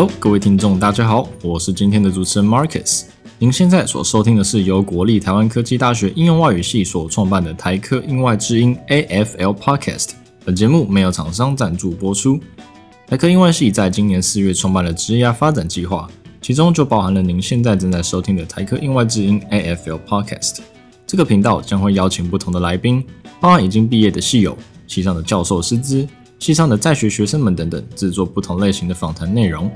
Hello，各位听众，大家好，我是今天的主持人 Marcus。您现在所收听的是由国立台湾科技大学应用外语系所创办的台科应外之音 AFL Podcast。本节目没有厂商赞助播出。台科应外系在今年四月创办了职业发展计划，其中就包含了您现在正在收听的台科应外之音 AFL Podcast。这个频道将会邀请不同的来宾，包含已经毕业的系友、系上的教授师资、系上的在学学生们等等，制作不同类型的访谈内容。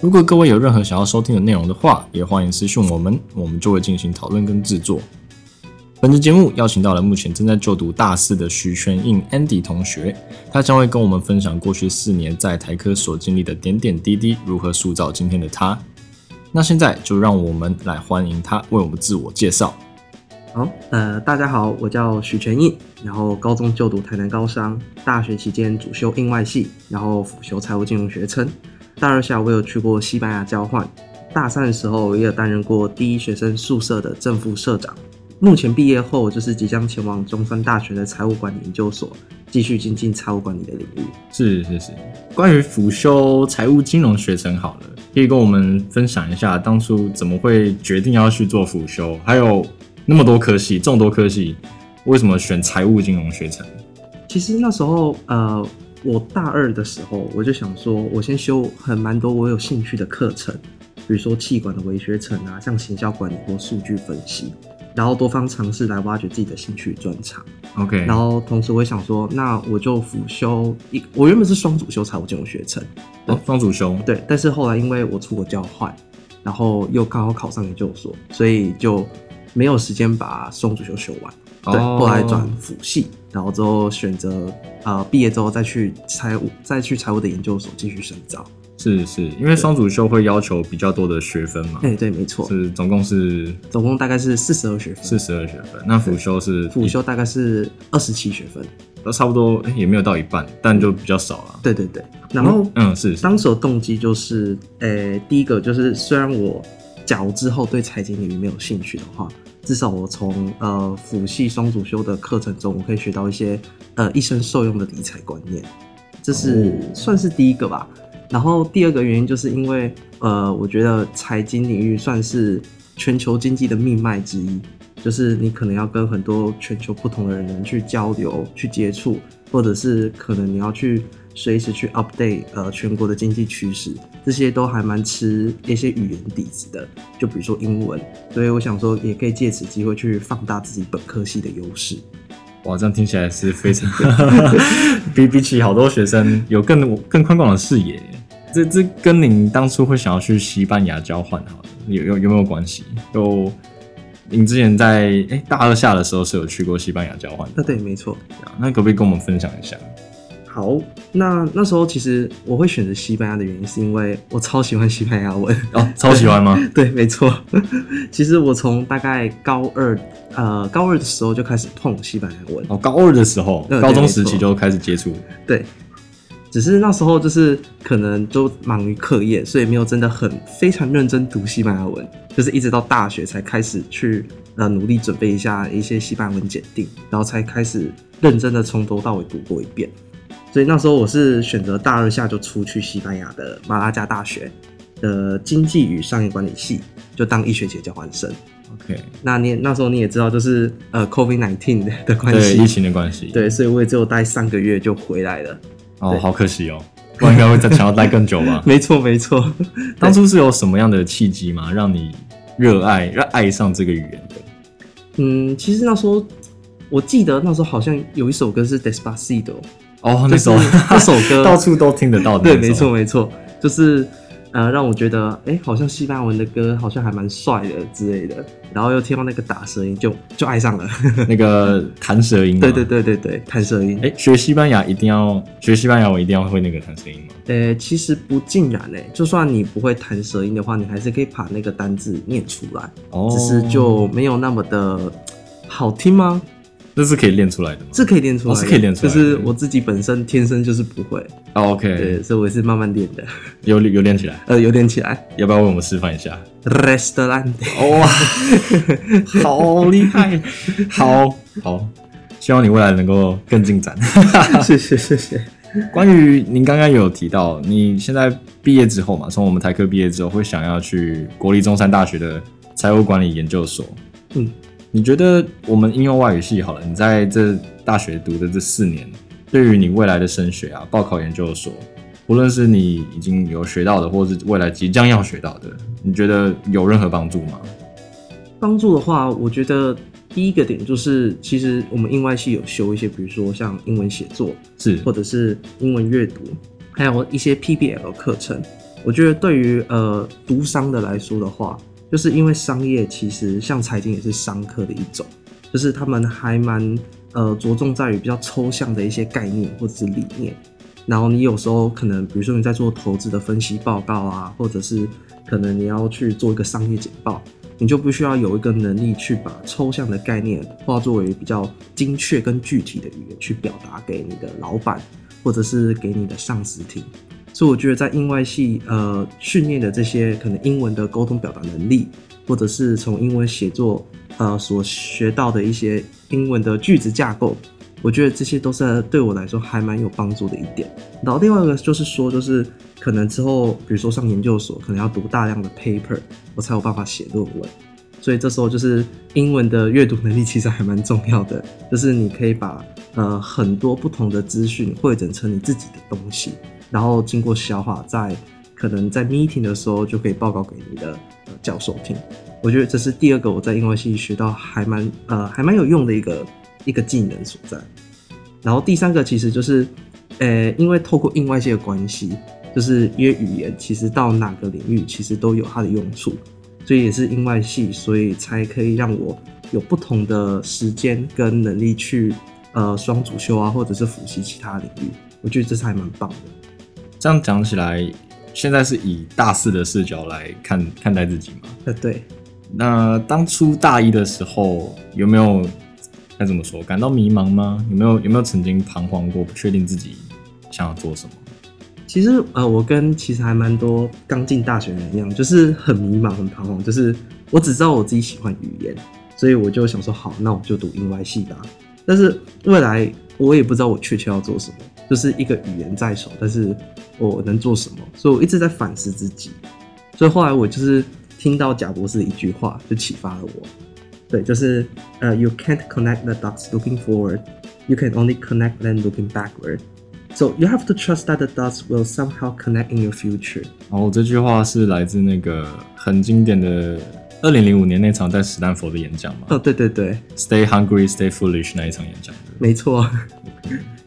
如果各位有任何想要收听的内容的话，也欢迎私讯我们，我们就会进行讨论跟制作。本期节目邀请到了目前正在就读大四的徐全印 Andy 同学，他将会跟我们分享过去四年在台科所经历的点点滴滴，如何塑造今天的他。那现在就让我们来欢迎他为我们自我介绍。好，呃，大家好，我叫许全印，然后高中就读台南高商，大学期间主修应外系，然后辅修财务金融学程。大二下我有去过西班牙交换，大三的时候我也有担任过第一学生宿舍的正副社长。目前毕业后就是即将前往中山大学的财务管理研究所，继续精进财务管理的领域。是是是，关于辅修财务金融学程，好了，可以跟我们分享一下当初怎么会决定要去做辅修，还有那么多科系，众多科系，为什么选财务金融学程？其实那时候，呃。我大二的时候，我就想说，我先修很蛮多我有兴趣的课程，比如说气管的微学程啊，像行销管理或数据分析，然后多方尝试来挖掘自己的兴趣专长。OK，然后同时我也想说，那我就辅修一，我原本是双主修财务金融学程，哦，双主修，对，但是后来因为我出国交换，然后又刚好考上研究所，所以就没有时间把双主修修完。对，后来转辅系，然后之后选择呃毕业之后再去财务，再去财务的研究所继续深造。是是，因为双主修会要求比较多的学分嘛？哎，对，没错，是总共是总共大概是四十二学分。四十二学分，那辅修是辅修大概是二十七学分，都差不多，也没有到一半，但就比较少了。对对对，然后嗯是，当时的动机就是，呃，第一个就是虽然我假如之后对财经领域没有兴趣的话。至少我从呃辅系双主修的课程中，我可以学到一些呃一生受用的理财观念，这是算是第一个吧。然后第二个原因就是因为呃，我觉得财经领域算是全球经济的命脉之一，就是你可能要跟很多全球不同的人去交流、去接触，或者是可能你要去。随时去 update 呃全国的经济趋势，这些都还蛮吃一些语言底子的，就比如说英文，所以我想说也可以借此机会去放大自己本科系的优势。哇，这样听起来是非常 比比起好多学生有更更宽广的视野。这这跟您当初会想要去西班牙交换，好有有有没有关系？有，您之前在哎大二下的时候是有去过西班牙交换？那对，没错。那可不可以跟我们分享一下？好，那那时候其实我会选择西班牙的原因，是因为我超喜欢西班牙文哦，超喜欢吗？对，没错。其实我从大概高二，呃，高二的时候就开始碰西班牙文哦，高二的时候，高中时期就开始接触。对，只是那时候就是可能都忙于课业，所以没有真的很非常认真读西班牙文，就是一直到大学才开始去呃努力准备一下一些西班牙文检定，然后才开始认真的从头到尾读过一遍。所以那时候我是选择大二下就出去西班牙的马拉加大学的经济与商业管理系，就当一学期交换生。OK，那你那时候你也知道，就是呃 COVID nineteen 的关系，疫情的关系，对，所以我也只有待三个月就回来了。哦，好可惜哦，不然应该会再想要待更久吧？没 错没错，当初是有什么样的契机吗，让你热爱、让爱上这个语言的？嗯，其实那时候我记得那时候好像有一首歌是 Despacito。哦，那首 那首歌到处都听得到。对，没错没错，就是呃，让我觉得哎，好像西班牙文的歌好像还蛮帅的之类的，然后又听到那个打舌音，就就爱上了 那个弹舌音。对对对对对，弹舌音。哎，学西班牙一定要学西班牙文，一定要会那个弹舌音吗？呃，其实不尽然哎，就算你不会弹舌音的话，你还是可以把那个单字念出来，只是就没有那么的好听吗？这是可以练出来的吗？是可以练出来，是可以练出来。就是我自己本身天生就是不会。OK，对，所以我是慢慢练的。有有练起来？呃，有练起来。要不要为我们示范一下？Restaurant。哇，好厉害！好好，希望你未来能够更进展。谢谢谢谢。关于您刚刚有提到，你现在毕业之后嘛，从我们台科毕业之后，会想要去国立中山大学的财务管理研究所。嗯，你觉得我们应用外语系好了，你在这大学读的这四年，对于你未来的升学啊，报考研究所，无论是你已经有学到的，或是未来即将要学到的，你觉得有任何帮助吗？帮助的话，我觉得第一个点就是，其实我们英外系有修一些，比如说像英文写作，是或者是英文阅读，还有一些 PBL 课程。我觉得对于呃读商的来说的话，就是因为商业其实像财经也是商科的一种，就是他们还蛮呃着重在于比较抽象的一些概念或者是理念。然后你有时候可能，比如说你在做投资的分析报告啊，或者是可能你要去做一个商业简报，你就必须要有一个能力去把抽象的概念化作为比较精确跟具体的语言去表达给你的老板或者是给你的上司听。所以我觉得在英外系呃训练的这些可能英文的沟通表达能力，或者是从英文写作呃所学到的一些英文的句子架构，我觉得这些都是对我来说还蛮有帮助的一点。然后另外一个就是说，就是可能之后比如说上研究所，可能要读大量的 paper，我才有办法写论文。所以这时候就是英文的阅读能力其实还蛮重要的，就是你可以把呃很多不同的资讯汇整成你自己的东西，然后经过消化，在可能在 meeting 的时候就可以报告给你的、呃、教授听。我觉得这是第二个我在英文系学到还蛮呃还蛮有用的一个一个技能所在。然后第三个其实就是，呃，因为透过英外系的关系，就是因为语言其实到哪个领域其实都有它的用处，所以也是英外系，所以才可以让我有不同的时间跟能力去呃双主修啊，或者是辅习其他领域。我觉得这是还蛮棒的。这样讲起来，现在是以大四的视角来看看待自己嘛？呃，对，那当初大一的时候，有没有该怎么说，感到迷茫吗？有没有有没有曾经彷徨过，不确定自己想要做什么？其实呃，我跟其实还蛮多刚进大学的人一样，就是很迷茫、很彷徨。就是我只知道我自己喜欢语言，所以我就想说，好，那我就读英外系吧。但是未来我也不知道我确切要做什么，就是一个语言在手，但是我能做什么？所以我一直在反思自己。所以后来我就是听到贾博士的一句话，就启发了我。对，就是呃、y o u can't connect the dots looking forward, you can only connect them looking backward. So you have to trust that the dots will somehow connect in your future. 然后这句话是来自那个很经典的二零零五年那场在史丹佛的演讲嘛哦，对对对，，Stay hungry, stay foolish 那一场演讲。没错，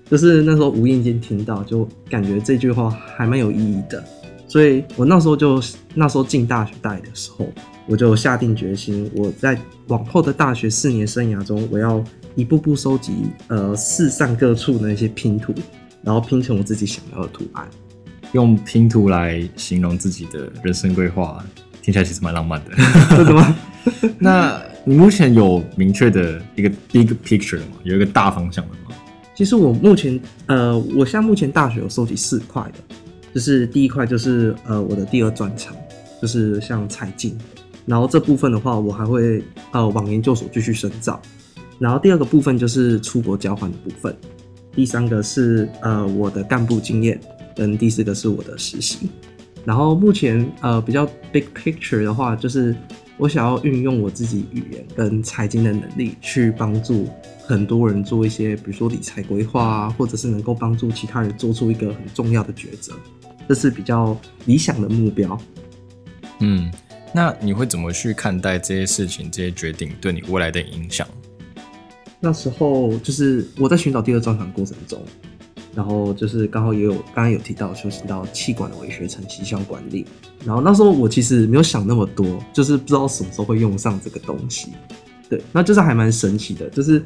就是那时候无意间听到，就感觉这句话还蛮有意义的。所以我那时候就那时候进大学大一的时候，我就下定决心，我在往后的大学四年生涯中，我要一步步收集呃世上各处的那些拼图，然后拼成我自己想要的图案。用拼图来形容自己的人生规划，听起来其实蛮浪漫的。真的吗？那你目前有明确的一个 big picture 吗？有一个大方向吗？其实我目前呃，我现在目前大学有收集四块的，就是第一块就是呃我的第二专长，就是像财经，然后这部分的话我还会呃往研究所继续深造，然后第二个部分就是出国交换的部分，第三个是呃我的干部经验，跟第四个是我的实习，然后目前呃比较 big picture 的话就是。我想要运用我自己语言跟财经的能力，去帮助很多人做一些，比如说理财规划啊，或者是能够帮助其他人做出一个很重要的抉择，这是比较理想的目标。嗯，那你会怎么去看待这些事情、这些决定对你未来的影响？那时候就是我在寻找第二专场过程中，然后就是刚好也有刚刚有提到修行到气管的微学程行销管理，然后那时候我其实没有想那么多，就是不知道什么时候会用上这个东西。对，那就是还蛮神奇的，就是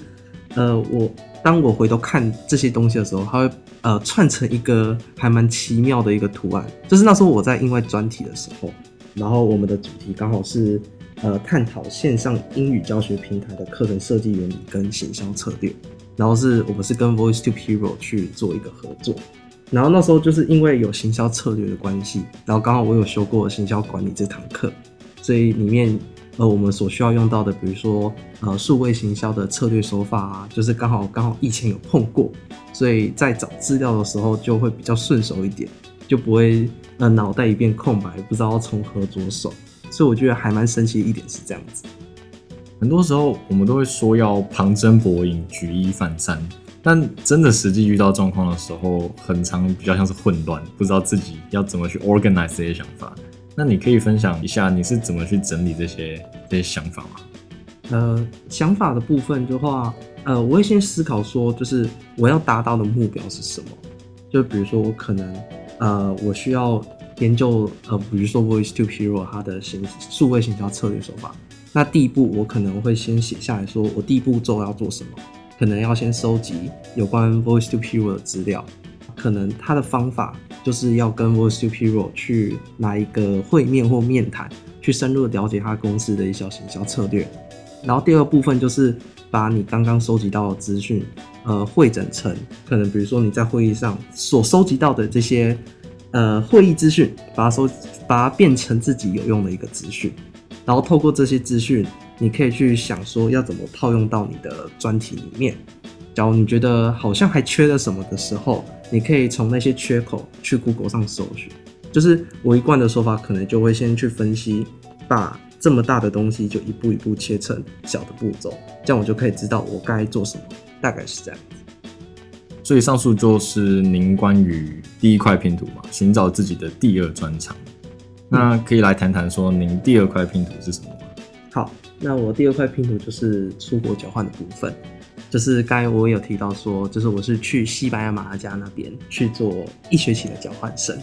呃，我当我回头看这些东西的时候，它会呃串成一个还蛮奇妙的一个图案。就是那时候我在英外专题的时候，然后我们的主题刚好是呃探讨线上英语教学平台的课程设计原理跟行销策略。然后是我们是跟 Voice to Hero 去做一个合作，然后那时候就是因为有行销策略的关系，然后刚好我有修过行销管理这堂课，所以里面呃我们所需要用到的，比如说呃数位行销的策略手法啊，就是刚好刚好以前有碰过，所以在找资料的时候就会比较顺手一点，就不会呃脑袋一片空白，不知道从何着手。所以我觉得还蛮神奇的一点是这样子。很多时候我们都会说要旁征博引、举一反三，但真的实际遇到状况的时候，很常比较像是混乱，不知道自己要怎么去 organize 这些想法。那你可以分享一下你是怎么去整理这些这些想法吗？呃，想法的部分的话，呃，我会先思考说，就是我要达到的目标是什么？就比如说我可能呃，我需要研究呃，比如说 Voice to Hero 它的行数位行销策略手法。那第一步，我可能会先写下来说，我第一步骤要做什么？可能要先收集有关 Voice to Hero 的资料，可能他的方法就是要跟 Voice to Hero 去拿一个会面或面谈，去深入的了解他公司的一些行销策略。然后第二部分就是把你刚刚收集到的资讯，呃，汇整成可能比如说你在会议上所收集到的这些呃会议资讯，把它收，把它变成自己有用的一个资讯。然后透过这些资讯，你可以去想说要怎么套用到你的专题里面。假如你觉得好像还缺了什么的时候，你可以从那些缺口去 Google 上搜寻。就是我一贯的说法，可能就会先去分析，把这么大的东西就一步一步切成小的步骤，这样我就可以知道我该做什么。大概是这样。所以上述就是您关于第一块拼图嘛，寻找自己的第二专长。那可以来谈谈说，您第二块拼图是什么吗？好，那我第二块拼图就是出国交换的部分，就是刚才我有提到说，就是我是去西班牙马拉加那边去做一学期的交换生，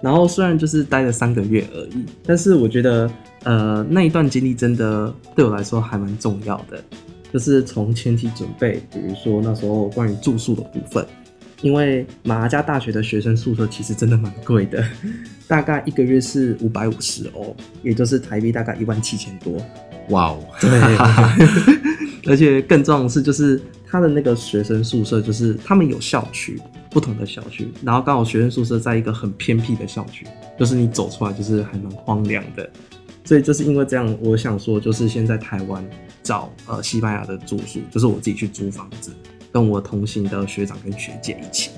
然后虽然就是待了三个月而已，但是我觉得，呃，那一段经历真的对我来说还蛮重要的，就是从前期准备，比如说那时候关于住宿的部分。因为马拉加大学的学生宿舍其实真的蛮贵的，大概一个月是五百五十欧，也就是台币大概一万七千多。哇哦，对，而且更重要的是，就是他的那个学生宿舍，就是他们有校区，不同的校区，然后刚好学生宿舍在一个很偏僻的校区，就是你走出来就是还蛮荒凉的。所以就是因为这样，我想说，就是先在台湾找呃西班牙的住宿，就是我自己去租房子。跟我同行的学长跟学姐一起，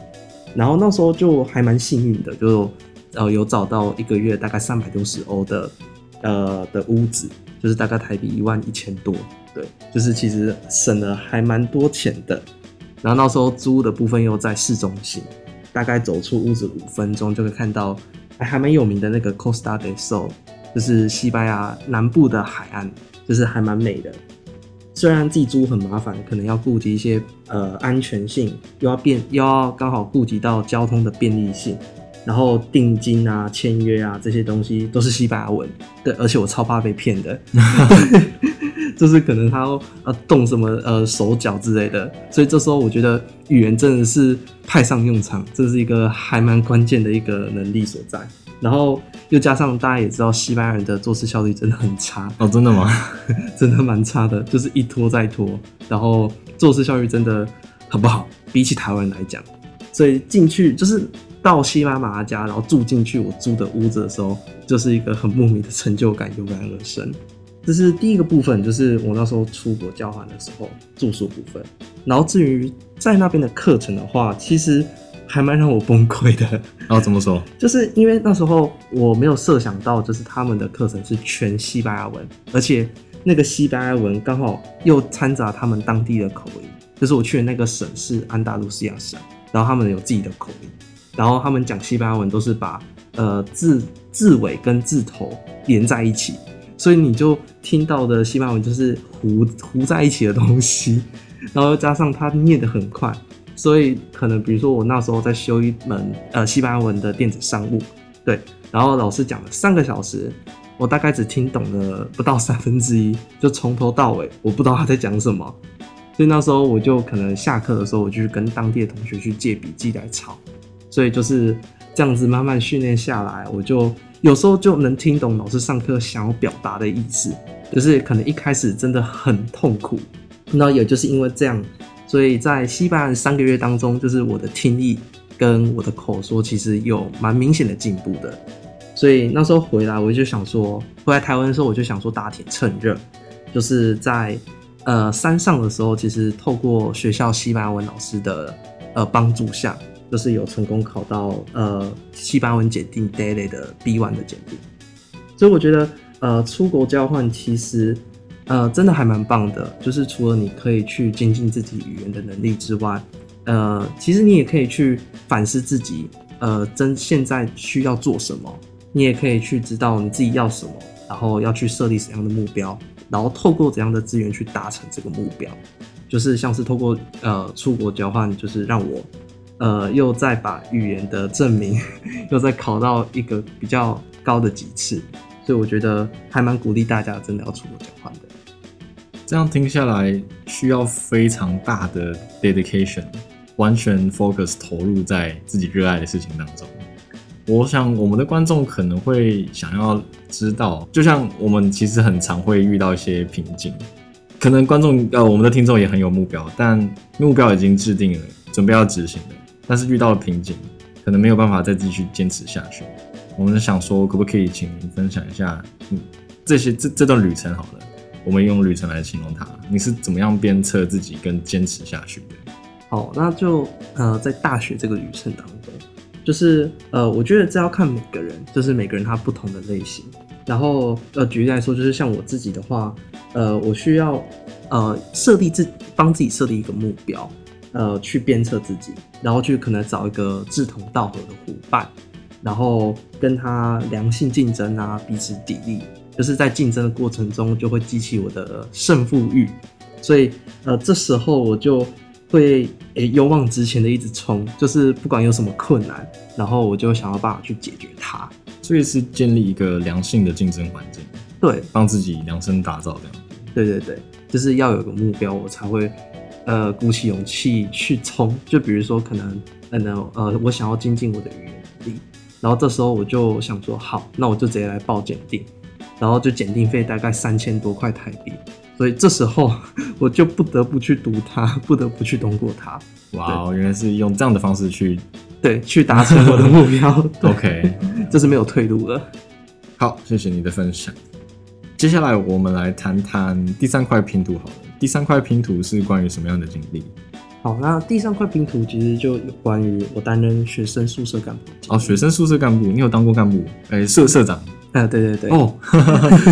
然后那时候就还蛮幸运的，就呃有找到一个月大概三百六十欧的呃的屋子，就是大概台币一万一千多，对，就是其实省了还蛮多钱的。然后那时候租的部分又在市中心，大概走出屋子五分钟就会看到还蛮有名的那个 Costa del Sol，就是西班牙南部的海岸，就是还蛮美的。虽然自己租很麻烦，可能要顾及一些呃安全性，又要便又要刚好顾及到交通的便利性，然后定金啊、签约啊这些东西都是西班牙文，对，而且我超怕被骗的，就是可能他要动什么呃手脚之类的，所以这时候我觉得语言真的是派上用场，这是一个还蛮关键的一个能力所在。然后又加上大家也知道，西班牙人的做事效率真的很差哦，真的吗？真的蛮差的，就是一拖再拖，然后做事效率真的很不好，比起台湾来讲。所以进去就是到西班牙家，然后住进去我租的屋子的时候，就是一个很莫名的成就感油然而生。这是第一个部分，就是我那时候出国交换的时候住宿部分。然后至于在那边的课程的话，其实。还蛮让我崩溃的，然后怎么说？就是因为那时候我没有设想到，就是他们的课程是全西班牙文，而且那个西班牙文刚好又掺杂他们当地的口音。就是我去的那个省是安达卢西亚省，然后他们有自己的口音，然后他们讲西班牙文都是把呃字字尾跟字头连在一起，所以你就听到的西班牙文就是糊糊在一起的东西，然后又加上他念得很快。所以可能比如说我那时候在修一门呃西班牙文的电子商务，对，然后老师讲了三个小时，我大概只听懂了不到三分之一，就从头到尾我不知道他在讲什么，所以那时候我就可能下课的时候我就跟当地的同学去借笔记来抄，所以就是这样子慢慢训练下来，我就有时候就能听懂老师上课想要表达的意思，就是可能一开始真的很痛苦，那也就是因为这样。所以在西班牙三个月当中，就是我的听力跟我的口说其实有蛮明显的进步的。所以那时候回来，我就想说，回来台湾的时候，我就想说打铁趁热，就是在呃山上的时候，其实透过学校西班牙文老师的呃帮助下，就是有成功考到呃西班牙文检定 Daily 的 B one 的检定。所以我觉得呃出国交换其实呃真的还蛮棒的，就是除了你可以去精进自己语言的能力之外，呃其实你也可以去反思自己呃真现在需要做什么。你也可以去知道你自己要什么，然后要去设立怎样的目标，然后透过怎样的资源去达成这个目标，就是像是透过呃出国交换，就是让我呃又再把语言的证明 又再考到一个比较高的级次，所以我觉得还蛮鼓励大家真的要出国交换的。这样听下来需要非常大的 dedication，完全 focus 投入在自己热爱的事情当中。我想我们的观众可能会想要知道，就像我们其实很常会遇到一些瓶颈，可能观众呃我们的听众也很有目标，但目标已经制定了，准备要执行了，但是遇到了瓶颈，可能没有办法再继续坚持下去。我们想说，可不可以请您分享一下，嗯，这些这这段旅程好了，我们用旅程来形容它，你是怎么样鞭策自己跟坚持下去的？好，那就呃在大学这个旅程当中。就是呃，我觉得这要看每个人，就是每个人他不同的类型。然后呃，举例来说，就是像我自己的话，呃，我需要呃设立自帮自己设立一个目标，呃，去鞭策自己，然后去可能找一个志同道合的伙伴，然后跟他良性竞争啊，彼此砥砺，就是在竞争的过程中就会激起我的胜负欲。所以呃，这时候我就。会诶勇往直前的一直冲，就是不管有什么困难，然后我就想要办法去解决它。所以是建立一个良性的竞争环境，对，帮自己量身打造这样。对对对，就是要有个目标，我才会呃鼓起勇气去冲。就比如说可能呃呃我想要精进我的语言能力，然后这时候我就想说好，那我就直接来报检定，然后就检定费大概三千多块台币。所以这时候 我就不得不去读它，不得不去通过它。哇，原来是用这样的方式去对去达成我的目标。OK，这是没有退路了。好，谢谢你的分享。接下来我们来谈谈第三块拼图好了。第三块拼图是关于什么样的经历？好，那第三块拼图其实就有关于我担任学生宿舍干部。哦，学生宿舍干部，你有当过干部？哎，社社长。啊，对对对。哦，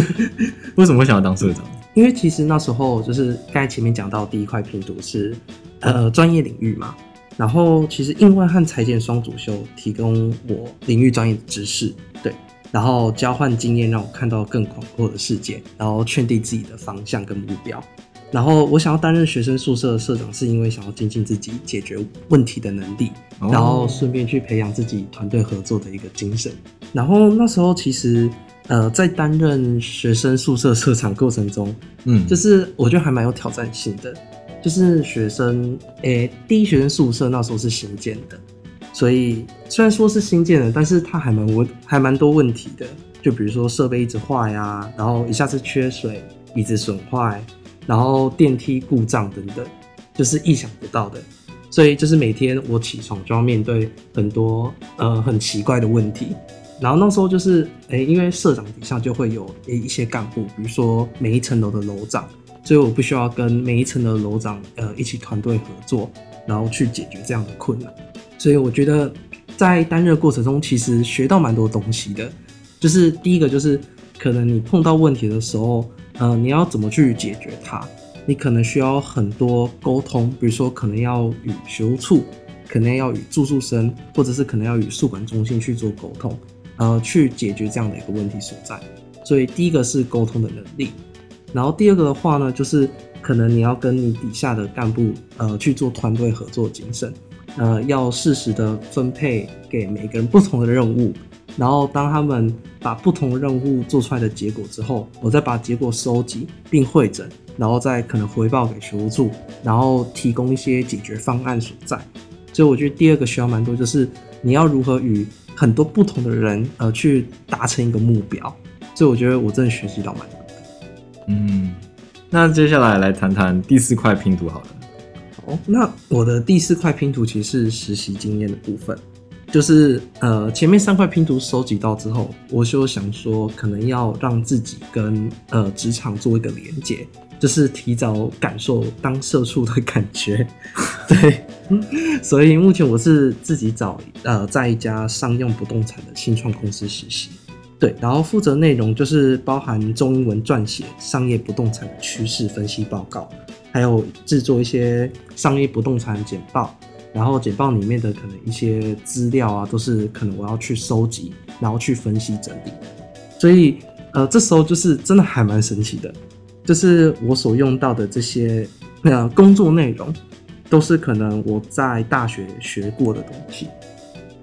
为什么会想要当社长？因为其实那时候就是刚才前面讲到第一块拼图是呃专业领域嘛，然后其实应外和财检双主修提供我领域专业的知识，对，然后交换经验让我看到更广阔的世界，然后确定自己的方向跟目标。然后我想要担任学生宿舍的社长，是因为想要精进自己解决问题的能力，然后顺便去培养自己团队合作的一个精神。然后那时候其实。呃，在担任学生宿舍社长过程中，嗯，就是我觉得还蛮有挑战性的。就是学生，诶，第一学生宿舍那时候是新建的，所以虽然说是新建的，但是它还蛮问，还蛮多问题的。就比如说设备一直坏呀，然后一下子缺水，椅子损坏，然后电梯故障等等，就是意想不到的。所以就是每天我起床就要面对很多呃很奇怪的问题。然后那时候就是，哎，因为社长底下就会有一些干部，比如说每一层楼的楼长，所以我不需要跟每一层的楼长呃一起团队合作，然后去解决这样的困难。所以我觉得在担任过程中，其实学到蛮多东西的。就是第一个就是，可能你碰到问题的时候，呃，你要怎么去解决它？你可能需要很多沟通，比如说可能要与学务处，可能要与住宿生，或者是可能要与宿管中心去做沟通。呃，去解决这样的一个问题所在，所以第一个是沟通的能力，然后第二个的话呢，就是可能你要跟你底下的干部呃去做团队合作精神，呃，要适时的分配给每个人不同的任务，然后当他们把不同任务做出来的结果之后，我再把结果收集并会诊，然后再可能回报给学务处，然后提供一些解决方案所在。所以我觉得第二个需要蛮多，就是你要如何与很多不同的人，呃，去达成一个目标，所以我觉得我真的学习到蛮多。嗯，那接下来来谈谈第四块拼图好了。哦，那我的第四块拼图其实是实习经验的部分。就是呃前面三块拼图收集到之后，我就想说可能要让自己跟呃职场做一个连接，就是提早感受当社畜的感觉。对，所以目前我是自己找呃在一家商用不动产的新创公司实习。对，然后负责内容就是包含中英文撰写商业不动产的趋势分析报告，还有制作一些商业不动产简报，然后简报里面的可能一些资料啊，都是可能我要去收集，然后去分析整理。所以呃，这时候就是真的还蛮神奇的，就是我所用到的这些呃工作内容，都是可能我在大学学过的东西，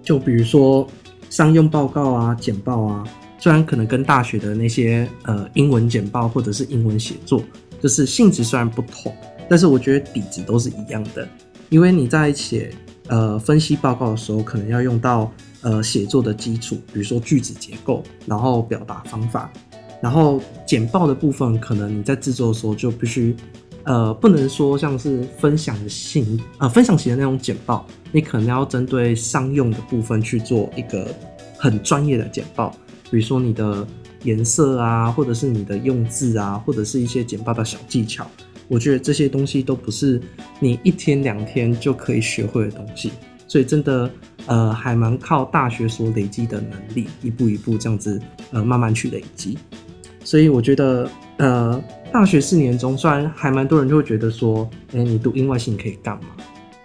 就比如说商用报告啊、简报啊。虽然可能跟大学的那些呃英文简报或者是英文写作，就是性质虽然不同，但是我觉得底子都是一样的。因为你在写呃分析报告的时候，可能要用到呃写作的基础，比如说句子结构，然后表达方法，然后简报的部分，可能你在制作的时候就必须呃不能说像是分享型呃分享型的那种简报，你可能要针对商用的部分去做一个很专业的简报。比如说你的颜色啊，或者是你的用字啊，或者是一些简报的小技巧，我觉得这些东西都不是你一天两天就可以学会的东西，所以真的呃还蛮靠大学所累积的能力，一步一步这样子呃慢慢去累积。所以我觉得呃大学四年中，虽然还蛮多人就会觉得说，哎，你读英外系你可以干嘛？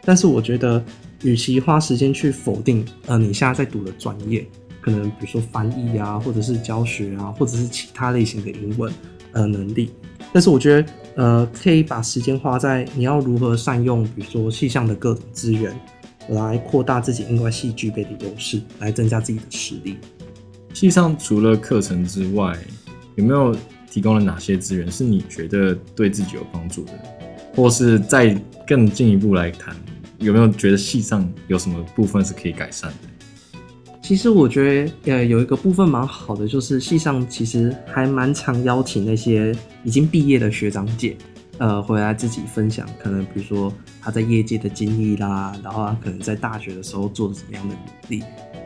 但是我觉得，与其花时间去否定呃你现在在读的专业。可能比如说翻译啊，或者是教学啊，或者是其他类型的英文呃能力，但是我觉得呃可以把时间花在你要如何善用，比如说戏上的各种资源，来扩大自己英文系具备的优势，来增加自己的实力。戏上除了课程之外，有没有提供了哪些资源是你觉得对自己有帮助的，或是再更进一步来谈，有没有觉得系上有什么部分是可以改善的？其实我觉得，呃，有一个部分蛮好的，就是系上其实还蛮常邀请那些已经毕业的学长姐，呃，回来自己分享，可能比如说他在业界的经历啦，然后他可能在大学的时候做了什么样的努力。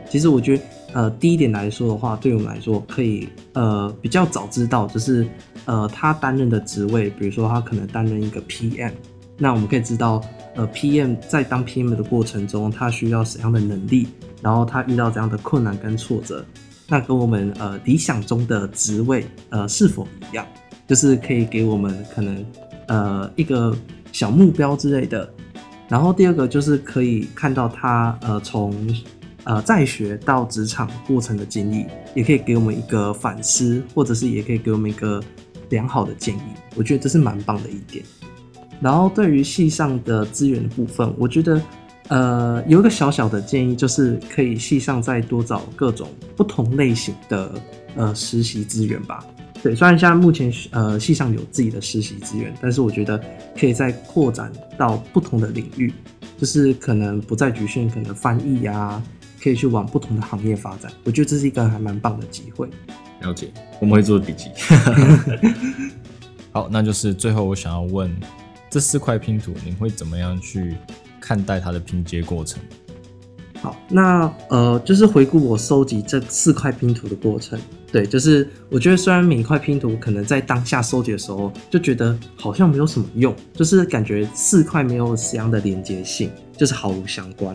其实我觉得，呃，第一点来说的话，对我们来说可以，呃，比较早知道，就是呃，他担任的职位，比如说他可能担任一个 PM，那我们可以知道，呃，PM 在当 PM 的过程中，他需要怎样的能力。然后他遇到怎样的困难跟挫折，那跟我们呃理想中的职位呃是否一样？就是可以给我们可能呃一个小目标之类的。然后第二个就是可以看到他呃从呃在学到职场过程的经历，也可以给我们一个反思，或者是也可以给我们一个良好的建议。我觉得这是蛮棒的一点。然后对于系上的资源部分，我觉得。呃，有一个小小的建议，就是可以系上再多找各种不同类型的呃实习资源吧。对，虽然现在目前呃系上有自己的实习资源，但是我觉得可以再扩展到不同的领域，就是可能不再局限可能翻译啊，可以去往不同的行业发展。我觉得这是一个还蛮棒的机会。了解，我们会做笔记。好，那就是最后我想要问，这四块拼图你会怎么样去？看待它的拼接过程。好，那呃，就是回顾我收集这四块拼图的过程。对，就是我觉得虽然每一块拼图可能在当下收集的时候就觉得好像没有什么用，就是感觉四块没有怎样的连接性，就是毫无相关。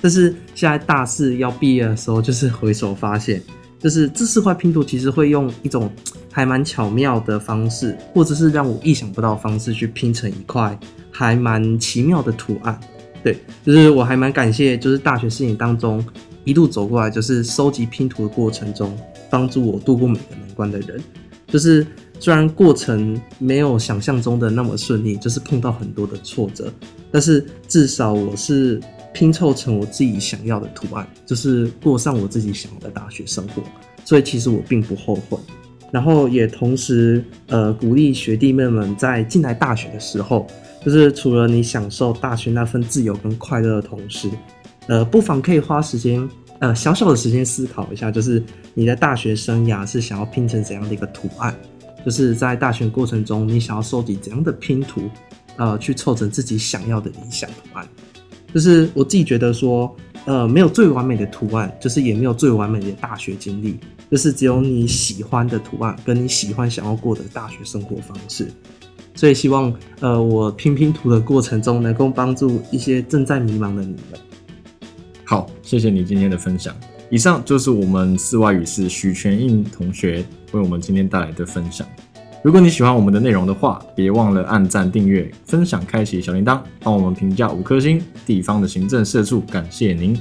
但是现在大四要毕业的时候，就是回首发现，就是这四块拼图其实会用一种还蛮巧妙的方式，或者是让我意想不到的方式去拼成一块还蛮奇妙的图案。对，就是我还蛮感谢，就是大学四年当中一路走过来，就是收集拼图的过程中，帮助我度过每个难关的人。就是虽然过程没有想象中的那么顺利，就是碰到很多的挫折，但是至少我是拼凑成我自己想要的图案，就是过上我自己想要的大学生活。所以其实我并不后悔，然后也同时呃鼓励学弟妹们在进来大学的时候。就是除了你享受大学那份自由跟快乐的同时，呃，不妨可以花时间，呃，小小的时间思考一下，就是你的大学生涯是想要拼成怎样的一个图案？就是在大学过程中，你想要收集怎样的拼图，呃，去凑成自己想要的理想图案？就是我自己觉得说，呃，没有最完美的图案，就是也没有最完美的大学经历，就是只有你喜欢的图案，跟你喜欢想要过的大学生活方式。所以希望，呃，我拼拼图的过程中，能够帮助一些正在迷茫的你们。好，谢谢你今天的分享。以上就是我们四外语室许全印同学为我们今天带来的分享。如果你喜欢我们的内容的话，别忘了按赞、订阅、分享、开启小铃铛，帮我们评价五颗星。地方的行政社畜，感谢您。